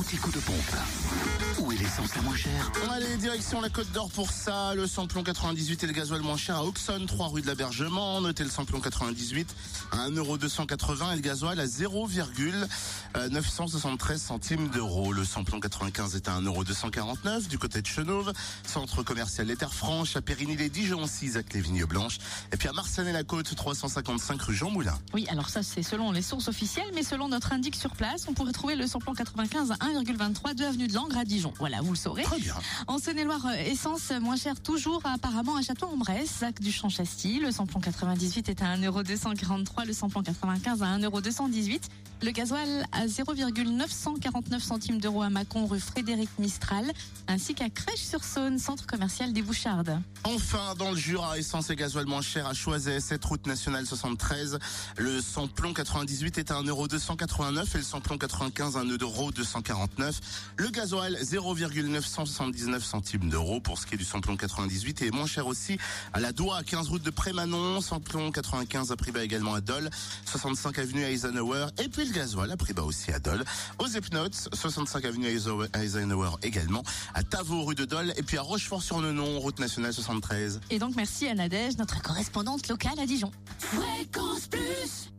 l'anti-coup de pompe. L'essence la moins chère Allez, direction la Côte d'Or pour ça. Le samplon 98 et le gasoil moins cher à Auxonne, 3 rue de l'Abergement. Notez le samplon 98 à 1,280€ et le gasoil à 0,973 centimes d'euros. Le samplon 95 est à 1,249€ du côté de Chenauve. Centre commercial Les Terres Franches, à Périgny-les-Dijon, 6 à les Vignes Blanches. Et puis à Marsanne-la-Côte, 355 rue Jean Moulin. Oui, alors ça c'est selon les sources officielles, mais selon notre indique sur place, on pourrait trouver le samplon 95 à 1,23 de avenue de Langres à Dijon. Voilà, vous le saurez. Très bien. En Saône-et-Loire, euh, essence moins chère toujours apparemment à Château-en-Bresse, sac du Champ-Chasty. Le samplon 98 est à 1,243€, le samplon 95 à 1,218€. Le gasoil à 0,949 centimes d'euros à Mâcon, rue Frédéric Mistral, ainsi qu'à Crèche-sur-Saône, centre commercial des Bouchardes. Enfin, dans le Jura, essence et gasoil moins cher à Choiset, cette route nationale 73. Le samplon 98 est à 1,289€ et le samplon 95 à 1,249€. Le gasoil 0,979 centimes d'euros pour ce qui est du samplon 98 et moins cher aussi à la Doua, 15 route de Prémanon, samplon 95 à prix bas également à Dole, 65 avenue Eisenhower et puis le gasoil à prix bas aussi à Dole. Aux Epnotes, 65 avenue Eisenhower également, à Tavaux rue de Dole et puis à Rochefort-sur-Nenon, route nationale 73. Et donc merci à Nadège, notre correspondante locale à Dijon. Fréquence Plus